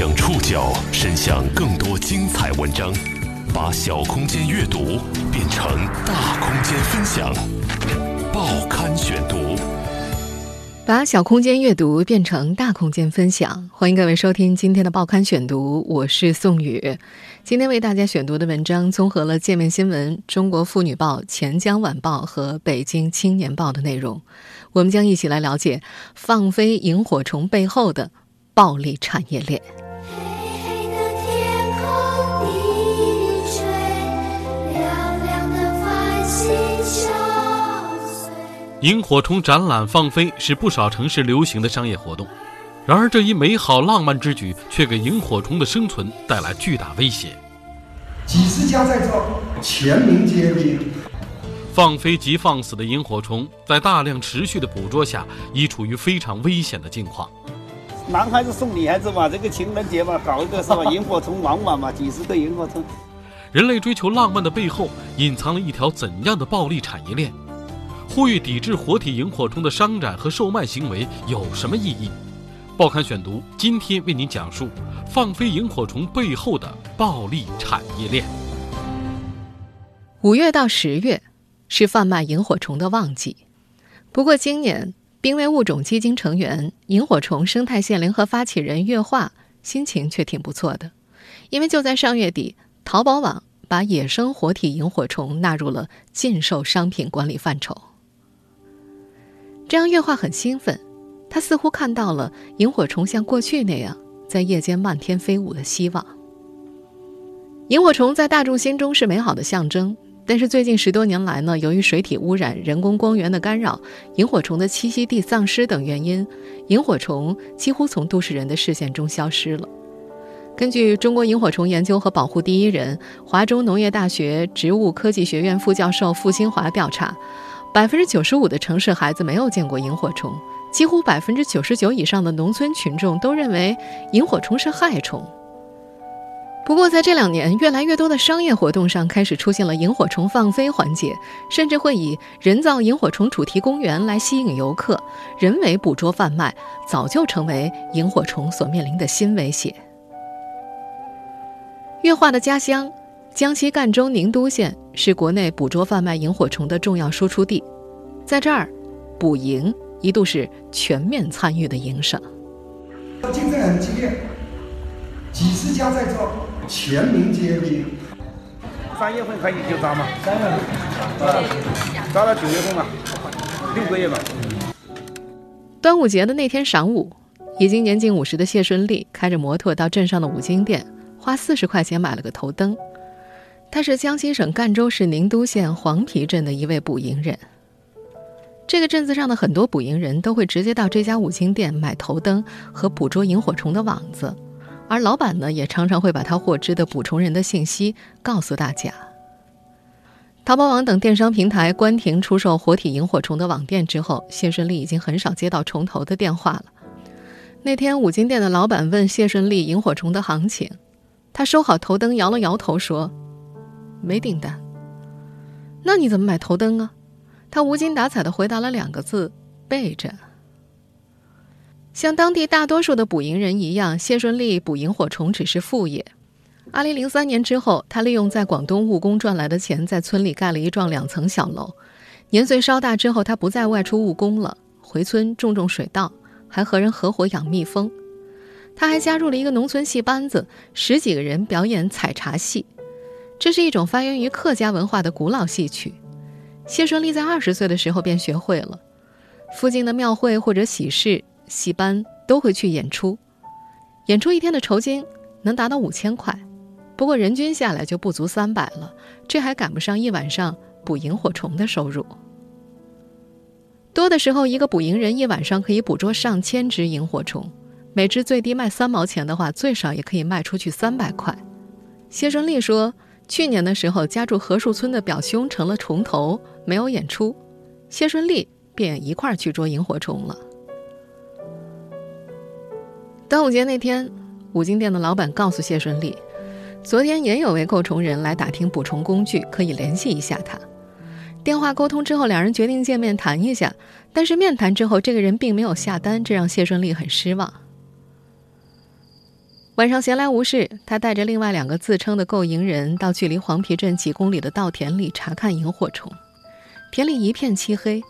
将触角伸向更多精彩文章，把小空间阅读变成大空间分享。报刊选读，把小空间阅读变成大空间分享。欢迎各位收听今天的报刊选读，我是宋宇。今天为大家选读的文章综合了界面新闻、中国妇女报、钱江晚报和北京青年报的内容。我们将一起来了解放飞萤火虫背后的暴利产业链。萤火虫展览放飞是不少城市流行的商业活动，然而这一美好浪漫之举却给萤火虫的生存带来巨大威胁。几十家在做全民皆兵。放飞即放死的萤火虫，在大量持续的捕捉下，已处于非常危险的境况。男孩子送女孩子嘛，这个情人节嘛，搞一个是吧？萤火虫玩玩嘛，几十个萤火虫。人类追求浪漫的背后，隐藏了一条怎样的暴力产业链？呼吁抵制活体萤火虫的商展和售卖行为有什么意义？报刊选读今天为您讲述放飞萤火虫背后的暴利产业链。五月到十月是贩卖萤火虫的旺季，不过今年濒危物种基金成员、萤火虫生态线联合发起人岳化心情却挺不错的，因为就在上月底，淘宝网把野生活体萤火虫纳入了禁售商品管理范畴。这让月华很兴奋，他似乎看到了萤火虫像过去那样在夜间漫天飞舞的希望。萤火虫在大众心中是美好的象征，但是最近十多年来呢，由于水体污染、人工光源的干扰、萤火虫的栖息地丧失等原因，萤火虫几乎从都市人的视线中消失了。根据中国萤火虫研究和保护第一人、华中农业大学植物科技学院副教授傅新华调查。百分之九十五的城市孩子没有见过萤火虫，几乎百分之九十九以上的农村群众都认为萤火虫是害虫。不过，在这两年，越来越多的商业活动上开始出现了萤火虫放飞环节，甚至会以人造萤火虫主题公园来吸引游客，人为捕捉贩卖早就成为萤火虫所面临的新威胁。月化的家乡。江西赣州宁都县是国内捕捉贩卖萤火虫的重要输出地，在这儿，捕蝇一度是全面参与的营生。竞争很激烈，几十家在做，全民皆兵。三月份开始就招嘛，三月份，招到九月份嘛，六个月嘛。端午节的那天晌午，已经年近五十的谢顺利开着摩托到镇上的五金店，花四十块钱买了个头灯。他是江西省赣州市宁都县黄陂镇的一位捕蝇人。这个镇子上的很多捕蝇人都会直接到这家五金店买头灯和捕捉萤火虫的网子，而老板呢，也常常会把他获知的捕虫人的信息告诉大家。淘宝网等电商平台关停出售活体萤火虫的网店之后，谢顺利已经很少接到虫头的电话了。那天，五金店的老板问谢顺利萤火虫的行情，他收好头灯，摇了摇头说。没订单，那你怎么买头灯啊？他无精打采的回答了两个字：备着。像当地大多数的捕蝇人一样，谢顺利捕萤火虫只是副业。二零零三年之后，他利用在广东务工赚来的钱，在村里盖了一幢两层小楼。年岁稍大之后，他不再外出务工了，回村种种水稻，还和人合伙养蜜蜂。他还加入了一个农村戏班子，十几个人表演采茶戏。这是一种发源于客家文化的古老戏曲，谢顺利在二十岁的时候便学会了。附近的庙会或者喜事，戏班都会去演出，演出一天的酬金能达到五千块，不过人均下来就不足三百了，这还赶不上一晚上捕萤火虫的收入。多的时候，一个捕蝇人一晚上可以捕捉上千只萤火虫，每只最低卖三毛钱的话，最少也可以卖出去三百块。谢顺利说。去年的时候，家住何树村的表兄成了虫头，没有演出，谢顺利便一块儿去捉萤火虫了。端午节那天，五金店的老板告诉谢顺利，昨天也有位购虫人来打听捕虫工具，可以联系一下他。电话沟通之后，两人决定见面谈一下，但是面谈之后，这个人并没有下单，这让谢顺利很失望。晚上闲来无事，他带着另外两个自称的购营人到距离黄陂镇几公里的稻田里查看萤火虫。田里一片漆黑，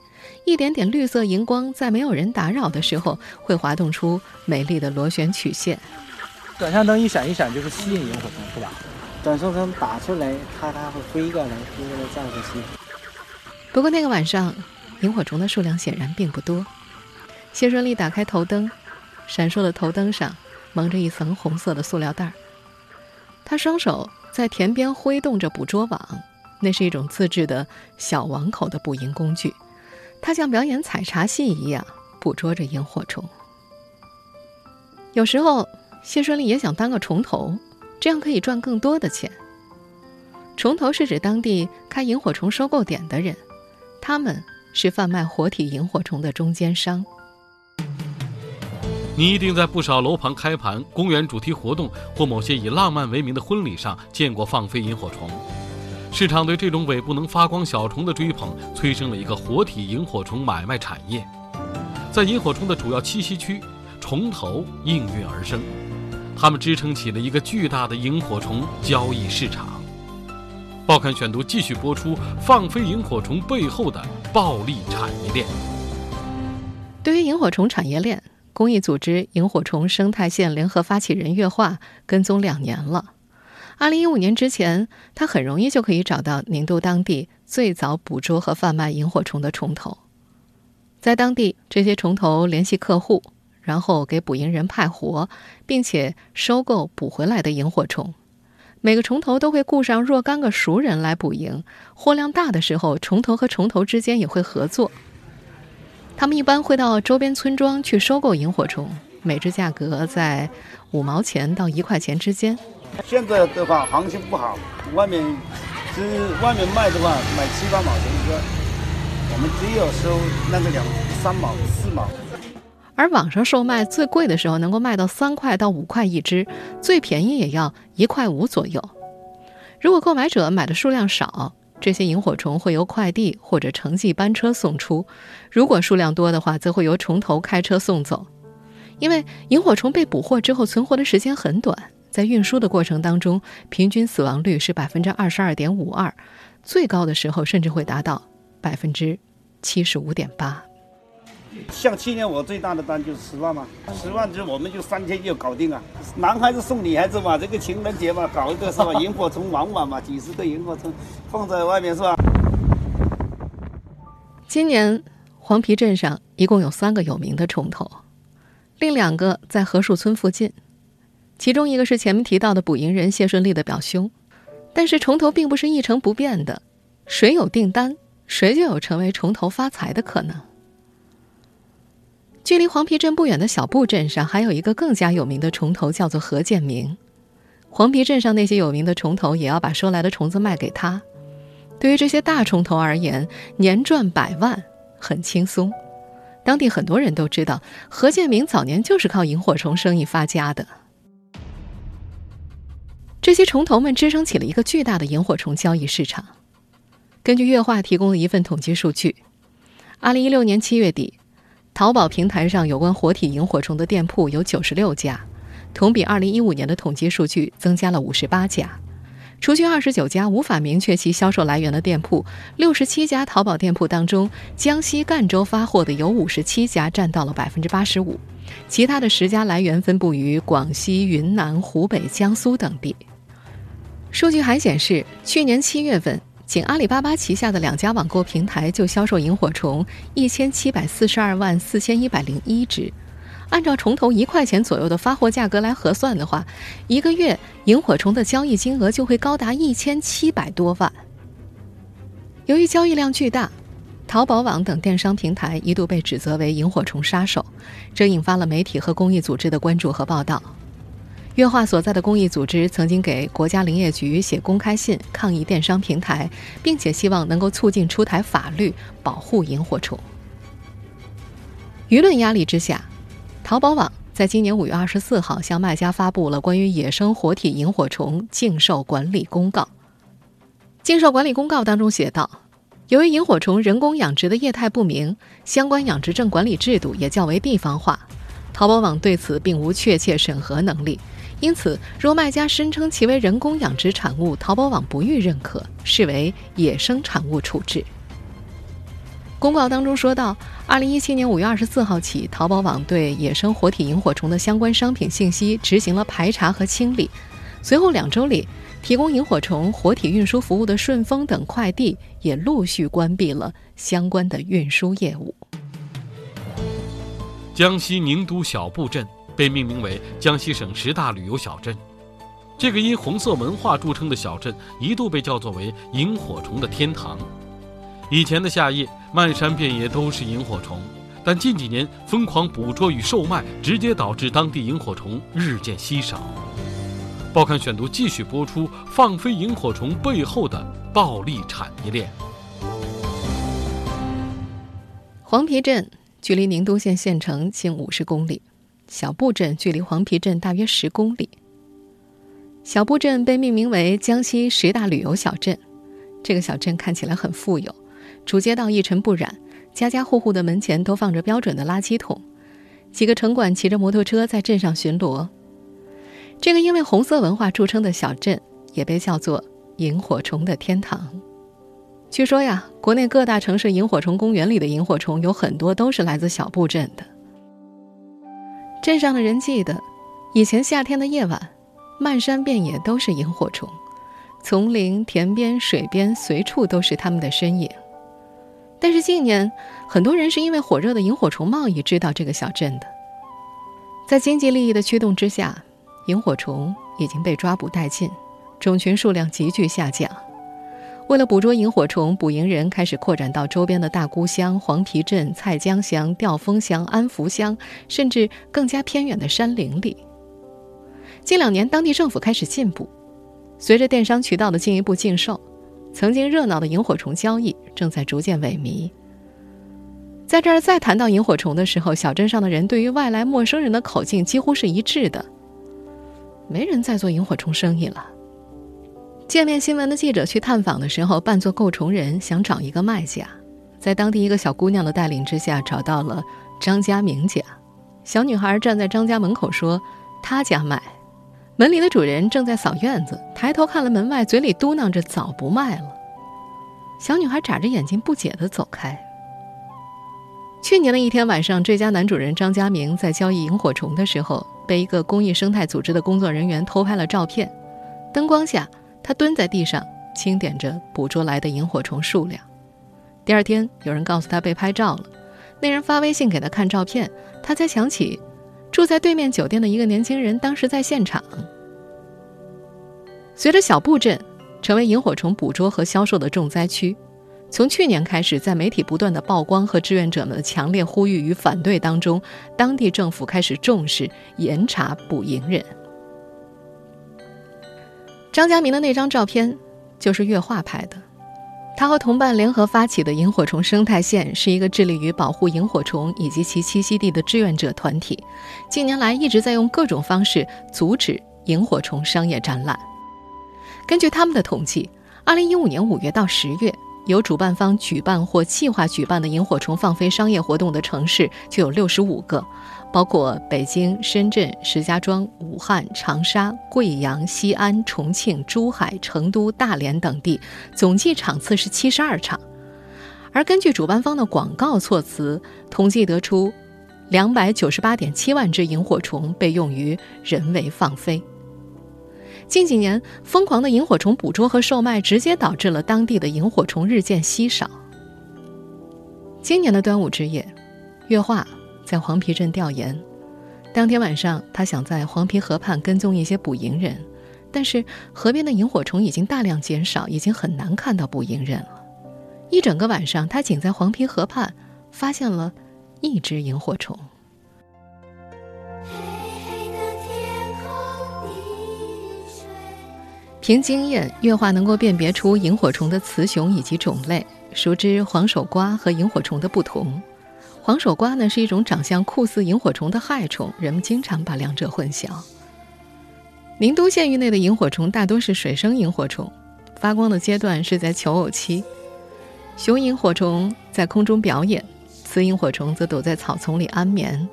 一点点绿色荧光在没有人打扰的时候会滑动出美丽的螺旋曲线。转向灯一闪一闪就是吸引萤火虫，是吧？转向灯打出来，它它会飞过来，飞过来照着吸。不过那个晚上，萤火虫的数量显然并不多。谢顺利打开头灯，闪烁的头灯上。蒙着一层红色的塑料袋儿，他双手在田边挥动着捕捉网，那是一种自制的小网口的捕蝇工具。他像表演采茶戏一样捕捉着萤火虫。有时候，谢顺利也想当个虫头，这样可以赚更多的钱。虫头是指当地开萤火虫收购点的人，他们是贩卖活体萤火虫的中间商。你一定在不少楼盘开盘、公园主题活动或某些以浪漫为名的婚礼上见过放飞萤火虫。市场对这种尾部能发光小虫的追捧，催生了一个活体萤火虫买卖产业。在萤火虫的主要栖息区，虫头应运而生，它们支撑起了一个巨大的萤火虫交易市场。报刊选读继续播出：放飞萤火虫背后的暴利产业链。对于萤火虫产业链。公益组织萤火虫生态线联合发起人岳化跟踪两年了。二零一五年之前，他很容易就可以找到宁都当地最早捕捉和贩卖萤火虫的虫头。在当地，这些虫头联系客户，然后给捕蝇人派活，并且收购捕回来的萤火虫。每个虫头都会雇上若干个熟人来捕蝇，货量大的时候，虫头和虫头之间也会合作。他们一般会到周边村庄去收购萤火虫，每只价格在五毛钱到一块钱之间。现在的话行情不好，外面是外面卖的话卖七八毛钱一个，我们只有收那个两三毛四毛。而网上售卖最贵的时候能够卖到三块到五块一只，最便宜也要一块五左右。如果购买者买的数量少。这些萤火虫会由快递或者城际班车送出，如果数量多的话，则会由虫头开车送走。因为萤火虫被捕获之后存活的时间很短，在运输的过程当中，平均死亡率是百分之二十二点五二，最高的时候甚至会达到百分之七十五点八。像去年我最大的单就是十万嘛，十万只我们就三天就搞定了。男孩子送女孩子嘛，这个情人节嘛，搞一个是吧？萤火虫玩玩嘛，几十个萤火虫放在外面是吧？今年黄陂镇上一共有三个有名的虫头，另两个在何树村附近，其中一个是前面提到的捕蝇人谢顺利的表兄。但是虫头并不是一成不变的，谁有订单，谁就有成为虫头发财的可能。距离黄陂镇不远的小布镇上，还有一个更加有名的虫头，叫做何建明。黄陂镇上那些有名的虫头，也要把收来的虫子卖给他。对于这些大虫头而言，年赚百万很轻松。当地很多人都知道，何建明早年就是靠萤火虫生意发家的。这些虫头们支撑起了一个巨大的萤火虫交易市场。根据月化提供的一份统计数据，二零一六年七月底。淘宝平台上有关活体萤火虫的店铺有九十六家，同比二零一五年的统计数据增加了五十八家。除去二十九家无法明确其销售来源的店铺，六十七家淘宝店铺当中，江西赣州发货的有五十七家，占到了百分之八十五。其他的十家来源分布于广西、云南、湖北、江苏等地。数据还显示，去年七月份。仅阿里巴巴旗下的两家网购平台就销售萤火虫一千七百四十二万四千一百零一只，按照虫头一块钱左右的发货价格来核算的话，一个月萤火虫的交易金额就会高达一千七百多万。由于交易量巨大，淘宝网等电商平台一度被指责为萤火虫杀手，这引发了媒体和公益组织的关注和报道。月化所在的公益组织曾经给国家林业局写公开信抗议电商平台，并且希望能够促进出台法律保护萤火虫。舆论压力之下，淘宝网在今年五月二十四号向卖家发布了关于野生活体萤火虫禁售管理公告。禁售管理公告当中写道：由于萤火虫人工养殖的业态不明，相关养殖证管理制度也较为地方化，淘宝网对此并无确切审核能力。因此，若卖家声称其为人工养殖产物，淘宝网不予认可，视为野生产物处置。公告当中说到，二零一七年五月二十四号起，淘宝网对野生活体萤火虫的相关商品信息执行了排查和清理。随后两周里，提供萤火虫活体运输服务的顺丰等快递也陆续关闭了相关的运输业务。江西宁都小布镇被命名为江西省十大旅游小镇。这个因红色文化著称的小镇，一度被叫做为萤火虫的天堂。以前的夏夜，漫山遍野都是萤火虫，但近几年疯狂捕捉与售卖，直接导致当地萤火虫日渐稀少。报刊选读继续播出放飞萤火虫背后的暴利产业链。黄陂镇距离宁都县县城近五十公里，小布镇距离黄陂镇大约十公里。小布镇被命名为江西十大旅游小镇，这个小镇看起来很富有。主街道一尘不染，家家户户的门前都放着标准的垃圾桶，几个城管骑着摩托车在镇上巡逻。这个因为红色文化著称的小镇，也被叫做“萤火虫的天堂”。据说呀，国内各大城市萤火虫公园里的萤火虫有很多都是来自小布镇的。镇上的人记得，以前夏天的夜晚，漫山遍野都是萤火虫，丛林、田边、水边，随处都是它们的身影。但是近年，很多人是因为火热的萤火虫贸易知道这个小镇的。在经济利益的驱动之下，萤火虫已经被抓捕殆尽，种群数量急剧下降。为了捕捉萤火虫，捕蝇人开始扩展到周边的大沽乡、黄陂镇、蔡江乡、吊峰乡、安福乡，甚至更加偏远的山林里。近两年，当地政府开始进步，随着电商渠道的进一步禁售。曾经热闹的萤火虫交易正在逐渐萎靡。在这儿再谈到萤火虫的时候，小镇上的人对于外来陌生人的口径几乎是一致的。没人再做萤火虫生意了。界面新闻的记者去探访的时候，扮作购虫人，想找一个卖家，在当地一个小姑娘的带领之下，找到了张家明家。小女孩站在张家门口说：“他家卖。”门里的主人正在扫院子，抬头看了门外，嘴里嘟囔着：“早不卖了。”小女孩眨着眼睛，不解地走开。去年的一天晚上，这家男主人张家明在交易萤火虫的时候，被一个公益生态组织的工作人员偷拍了照片。灯光下，他蹲在地上清点着捕捉来的萤火虫数量。第二天，有人告诉他被拍照了，那人发微信给他看照片，他才想起。住在对面酒店的一个年轻人当时在现场。随着小布镇成为萤火虫捕捉和销售的重灾区，从去年开始，在媒体不断的曝光和志愿者们的强烈呼吁与反对当中，当地政府开始重视严查捕蝇人。张家明的那张照片就是月画拍的。他和同伴联合发起的萤火虫生态线是一个致力于保护萤火虫以及其栖息地的志愿者团体，近年来一直在用各种方式阻止萤火虫商业展览。根据他们的统计，2015年5月到10月，由主办方举办或计划举办的萤火虫放飞商业活动的城市就有65个。包括北京、深圳、石家庄、武汉、长沙、贵阳、西安、重庆、珠海、成都、大连等地，总计场次是七十二场。而根据主办方的广告措辞统计得出，两百九十八点七万只萤火虫被用于人为放飞。近几年，疯狂的萤火虫捕捉和售卖，直接导致了当地的萤火虫日渐稀少。今年的端午之夜，月画。在黄陂镇调研，当天晚上，他想在黄陂河畔跟踪一些捕蝇人，但是河边的萤火虫已经大量减少，已经很难看到捕蝇人了。一整个晚上，他仅在黄陂河畔发现了一只萤火虫。凭经验，月华能够辨别出萤火虫的雌雄以及种类，熟知黄手瓜和萤火虫的不同。黄守瓜呢是一种长相酷似萤火虫的害虫，人们经常把两者混淆。宁都县域内的萤火虫大多是水生萤火虫，发光的阶段是在求偶期。雄萤火虫在空中表演，雌萤火虫则躲在草丛里安眠。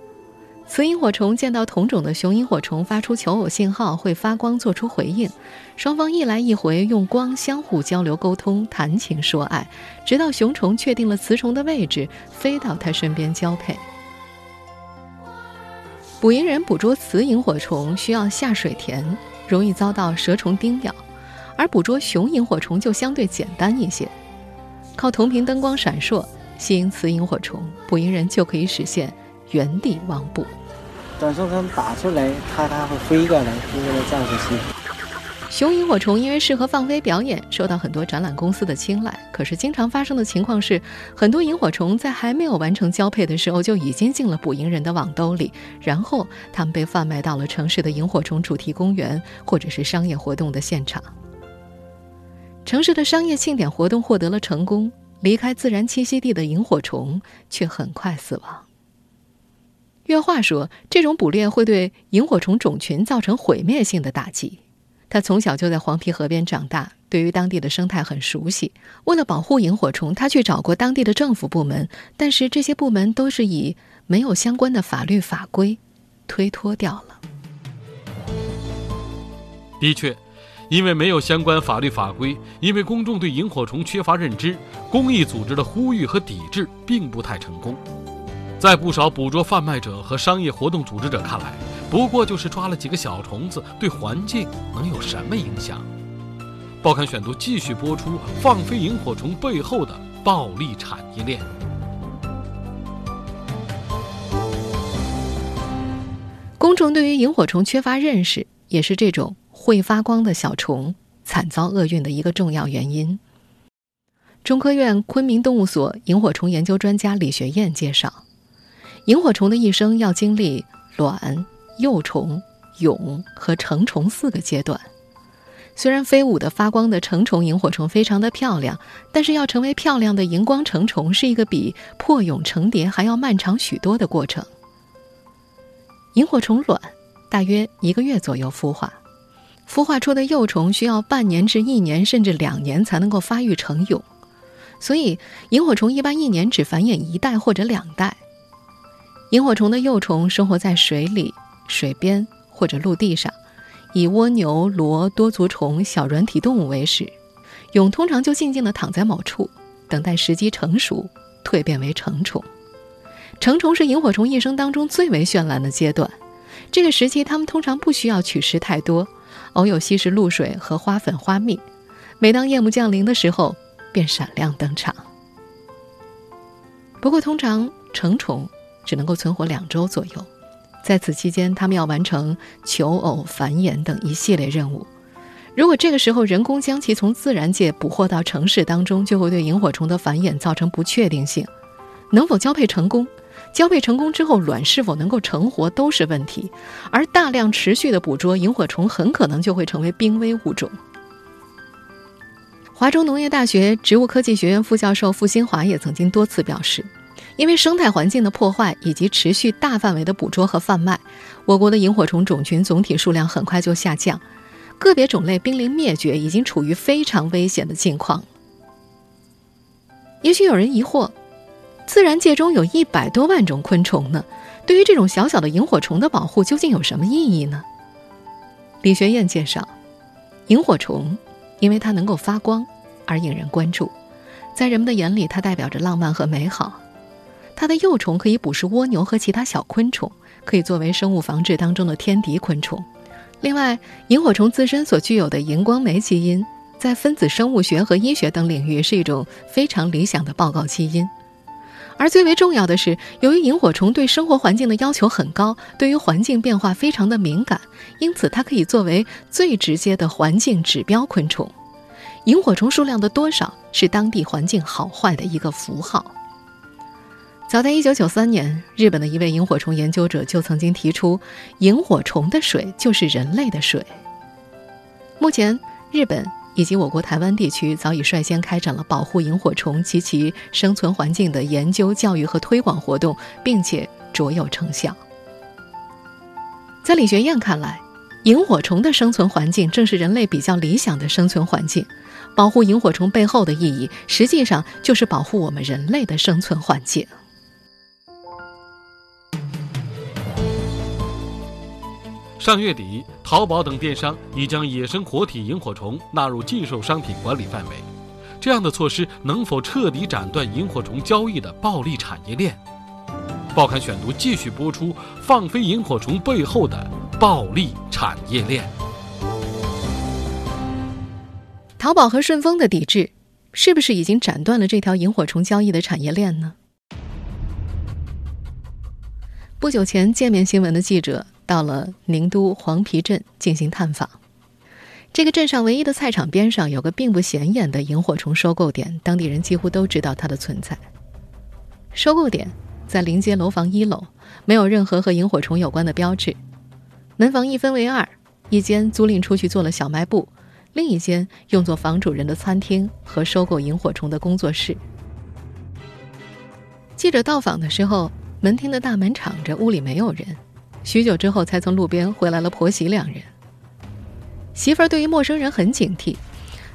雌萤火虫见到同种的雄萤火虫发出求偶信号，会发光做出回应，双方一来一回用光相互交流沟通，谈情说爱，直到雄虫确定了雌虫的位置，飞到它身边交配。捕蝇人捕捉雌萤火虫需要下水田，容易遭到蛇虫叮咬，而捕捉雄萤火虫就相对简单一些，靠同频灯光闪烁吸引雌萤火虫，捕蝇人就可以实现。原地忘捕，转送它打出来，它它会飞过来，就为了暂时吸。雄萤火虫因为适合放飞表演，受到很多展览公司的青睐。可是，经常发生的情况是，很多萤火虫在还没有完成交配的时候，就已经进了捕蝇人的网兜里，然后它们被贩卖到了城市的萤火虫主题公园或者是商业活动的现场。城市的商业庆典活动获得了成功，离开自然栖息地的萤火虫却很快死亡。岳华说，这种捕猎会对萤火虫种群造成毁灭性的打击。他从小就在黄陂河边长大，对于当地的生态很熟悉。为了保护萤火虫，他去找过当地的政府部门，但是这些部门都是以没有相关的法律法规推脱掉了。的确，因为没有相关法律法规，因为公众对萤火虫缺乏认知，公益组织的呼吁和抵制并不太成功。在不少捕捉贩卖者和商业活动组织者看来，不过就是抓了几个小虫子，对环境能有什么影响？报刊选读继续播出放飞萤火虫背后的暴利产业链。公众对于萤火虫缺乏认识，也是这种会发光的小虫惨遭厄运的一个重要原因。中科院昆明动物所萤火虫研究专家李学燕介绍。萤火虫的一生要经历卵、幼虫、蛹和成虫四个阶段。虽然飞舞的发光的成虫萤火虫非常的漂亮，但是要成为漂亮的荧光成虫是一个比破蛹成蝶还要漫长许多的过程。萤火虫卵大约一个月左右孵化，孵化出的幼虫需要半年至一年甚至两年才能够发育成蛹，所以萤火虫一般一年只繁衍一代或者两代。萤火虫的幼虫生活在水里、水边或者陆地上，以蜗牛、螺、多足虫、小软体动物为食。蛹通常就静静地躺在某处，等待时机成熟，蜕变为成虫。成虫是萤火虫一生当中最为绚烂的阶段。这个时期，它们通常不需要取食太多，偶有吸食露水和花粉、花蜜。每当夜幕降临的时候，便闪亮登场。不过，通常成虫。只能够存活两周左右，在此期间，他们要完成求偶、繁衍等一系列任务。如果这个时候人工将其从自然界捕获到城市当中，就会对萤火虫的繁衍造成不确定性，能否交配成功？交配成功之后，卵是否能够成活都是问题。而大量持续的捕捉萤火虫，很可能就会成为濒危物种。华中农业大学植物科技学院副教授傅新华也曾经多次表示。因为生态环境的破坏以及持续大范围的捕捉和贩卖，我国的萤火虫种群总体数量很快就下降，个别种类濒临灭绝，已经处于非常危险的境况。也许有人疑惑，自然界中有一百多万种昆虫呢，对于这种小小的萤火虫的保护究竟有什么意义呢？李学燕介绍，萤火虫因为它能够发光而引人关注，在人们的眼里，它代表着浪漫和美好。它的幼虫可以捕食蜗牛和其他小昆虫，可以作为生物防治当中的天敌昆虫。另外，萤火虫自身所具有的荧光酶基因，在分子生物学和医学等领域是一种非常理想的报告基因。而最为重要的是，由于萤火虫对生活环境的要求很高，对于环境变化非常的敏感，因此它可以作为最直接的环境指标昆虫。萤火虫数量的多少，是当地环境好坏的一个符号。早在1993年，日本的一位萤火虫研究者就曾经提出，萤火虫的水就是人类的水。目前，日本以及我国台湾地区早已率先开展了保护萤火虫及其生存环境的研究、教育和推广活动，并且卓有成效。在李学燕看来，萤火虫的生存环境正是人类比较理想的生存环境。保护萤火虫背后的意义，实际上就是保护我们人类的生存环境。上月底，淘宝等电商已将野生活体萤火虫纳入禁售商品管理范围。这样的措施能否彻底斩断萤火虫交易的暴利产业链？报刊选读继续播出放飞萤火虫背后的暴利产业链。淘宝和顺丰的抵制，是不是已经斩断了这条萤火虫交易的产业链呢？不久前，界面新闻的记者到了宁都黄陂镇进行探访。这个镇上唯一的菜场边上有个并不显眼的萤火虫收购点，当地人几乎都知道它的存在。收购点在临街楼房一楼，没有任何和萤火虫有关的标志。门房一分为二，一间租赁出去做了小卖部，另一间用作房主人的餐厅和收购萤火虫的工作室。记者到访的时候。门厅的大门敞着，屋里没有人。许久之后，才从路边回来了婆媳两人。媳妇儿对于陌生人很警惕，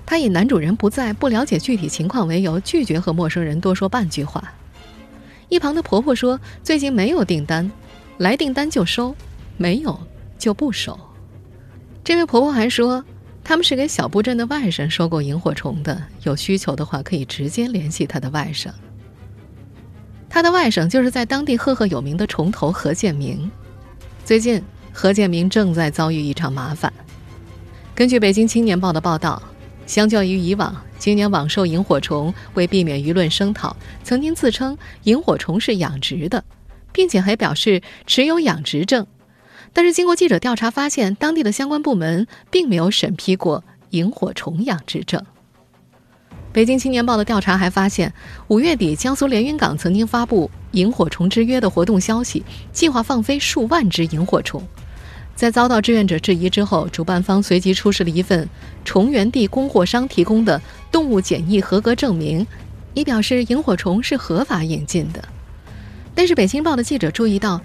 她以男主人不在、不了解具体情况为由，拒绝和陌生人多说半句话。一旁的婆婆说：“最近没有订单，来订单就收，没有就不收。”这位婆婆还说，他们是给小布镇的外甥收购萤火虫的，有需求的话可以直接联系他的外甥。他的外甥就是在当地赫赫有名的虫头何建明。最近，何建明正在遭遇一场麻烦。根据《北京青年报》的报道，相较于以往，今年网售萤火虫为避免舆论声讨，曾经自称萤火虫是养殖的，并且还表示持有养殖证。但是经过记者调查发现，当地的相关部门并没有审批过萤火虫养殖证。北京青年报的调查还发现，五月底江苏连云港曾经发布“萤火虫之约”的活动消息，计划放飞数万只萤火虫。在遭到志愿者质疑之后，主办方随即出示了一份虫源地供货商提供的动物检疫合格证明，以表示萤火虫是合法引进的。但是，北京报的记者注意到，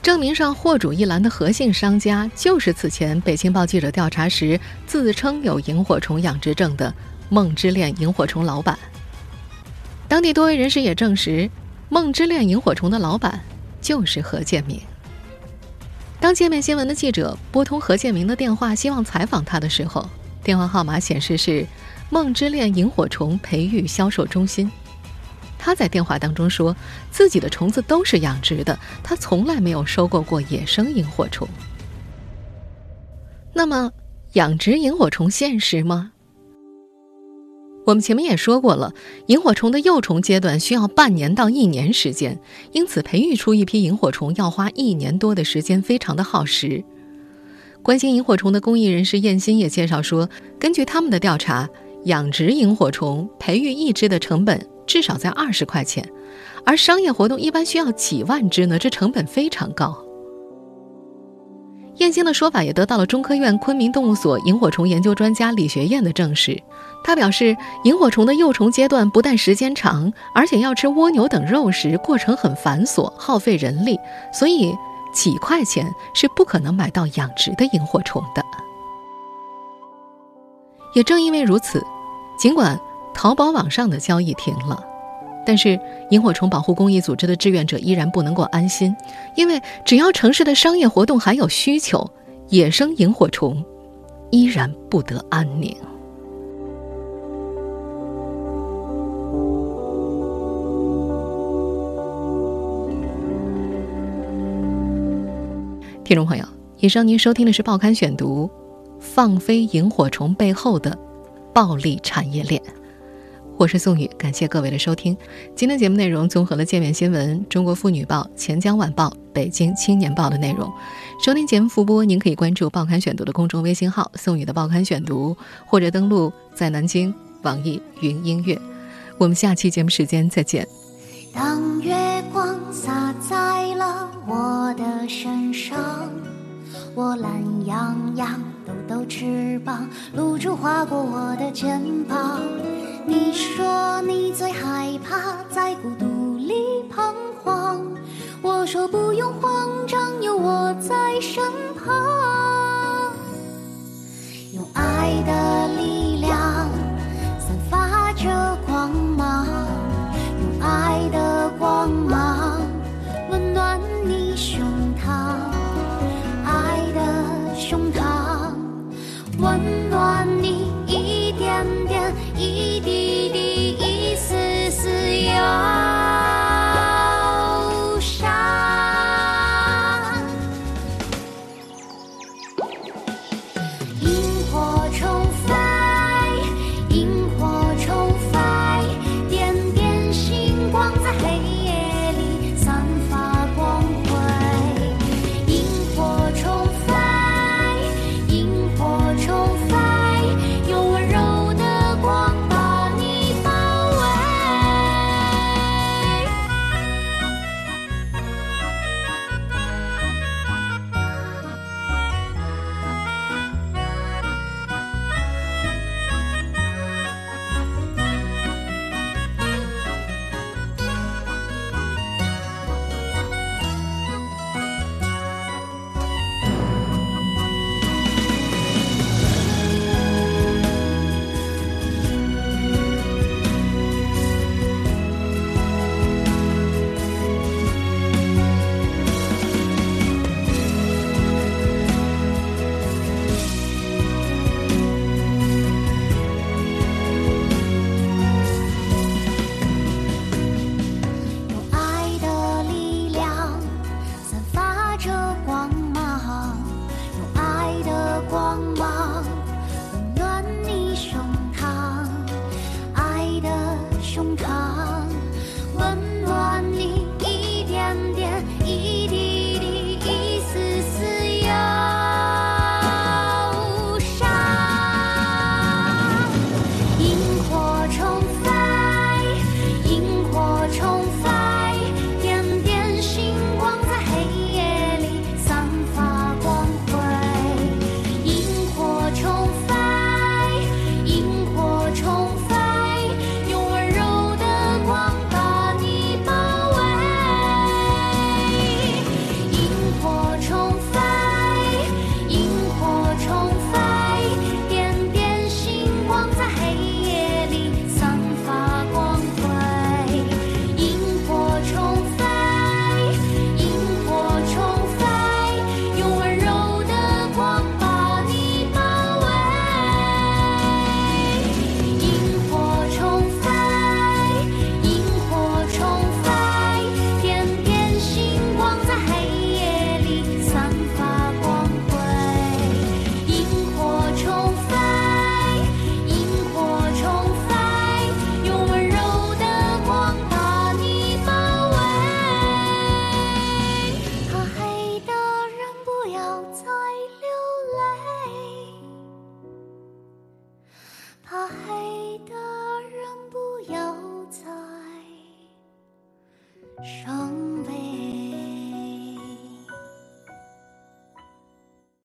证明上货主一栏的何姓商家就是此前北京报记者调查时自称有萤火虫养殖证的。梦之恋萤火虫老板，当地多位人士也证实，梦之恋萤火虫的老板就是何建明。当界面新闻的记者拨通何建明的电话，希望采访他的时候，电话号码显示是梦之恋萤火虫培育销售中心。他在电话当中说，自己的虫子都是养殖的，他从来没有收购过野生萤火虫。那么，养殖萤火虫现实吗？我们前面也说过了，萤火虫的幼虫阶段需要半年到一年时间，因此培育出一批萤火虫要花一年多的时间，非常的耗时。关心萤火虫的公益人士燕欣也介绍说，根据他们的调查，养殖萤火虫培育一只的成本至少在二十块钱，而商业活动一般需要几万只呢，这成本非常高。燕京的说法也得到了中科院昆明动物所萤火虫研究专家李学燕的证实。他表示，萤火虫的幼虫阶段不但时间长，而且要吃蜗牛等肉食，过程很繁琐，耗费人力，所以几块钱是不可能买到养殖的萤火虫的。也正因为如此，尽管淘宝网上的交易停了。但是，萤火虫保护公益组织的志愿者依然不能够安心，因为只要城市的商业活动还有需求，野生萤火虫依然不得安宁。听众朋友，以上您收听的是《报刊选读》，放飞萤火虫背后的暴力产业链。我是宋宇，感谢各位的收听。今天节目内容综合了界面新闻、中国妇女报、钱江晚报、北京青年报的内容。收听节目复播，您可以关注“报刊选读”的公众微信号“宋宇的报刊选读”，或者登录在南京网易云音乐。我们下期节目时间再见。当月光洒在了我的身上，我懒洋洋抖抖翅膀，露珠划过我的肩膀。你说你最害怕在孤独里彷徨，我说不用慌张，有我在身旁，